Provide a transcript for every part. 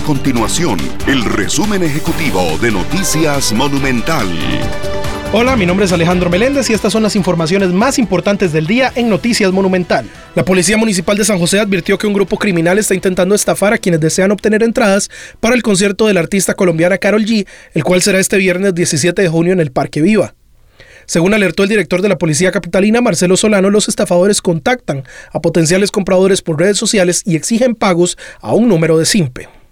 continuación el resumen ejecutivo de Noticias Monumental. Hola, mi nombre es Alejandro Meléndez y estas son las informaciones más importantes del día en Noticias Monumental. La Policía Municipal de San José advirtió que un grupo criminal está intentando estafar a quienes desean obtener entradas para el concierto de la artista colombiana Carol G, el cual será este viernes 17 de junio en el Parque Viva. Según alertó el director de la Policía Capitalina, Marcelo Solano, los estafadores contactan a potenciales compradores por redes sociales y exigen pagos a un número de SIMPE.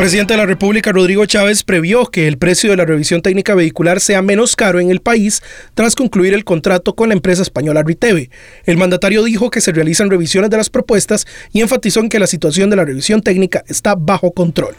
Presidente de la República, Rodrigo Chávez, previó que el precio de la revisión técnica vehicular sea menos caro en el país tras concluir el contrato con la empresa española Riteve. El mandatario dijo que se realizan revisiones de las propuestas y enfatizó en que la situación de la revisión técnica está bajo control.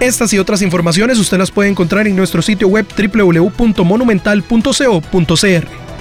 Estas y otras informaciones usted las puede encontrar en nuestro sitio web www.monumental.co.cr.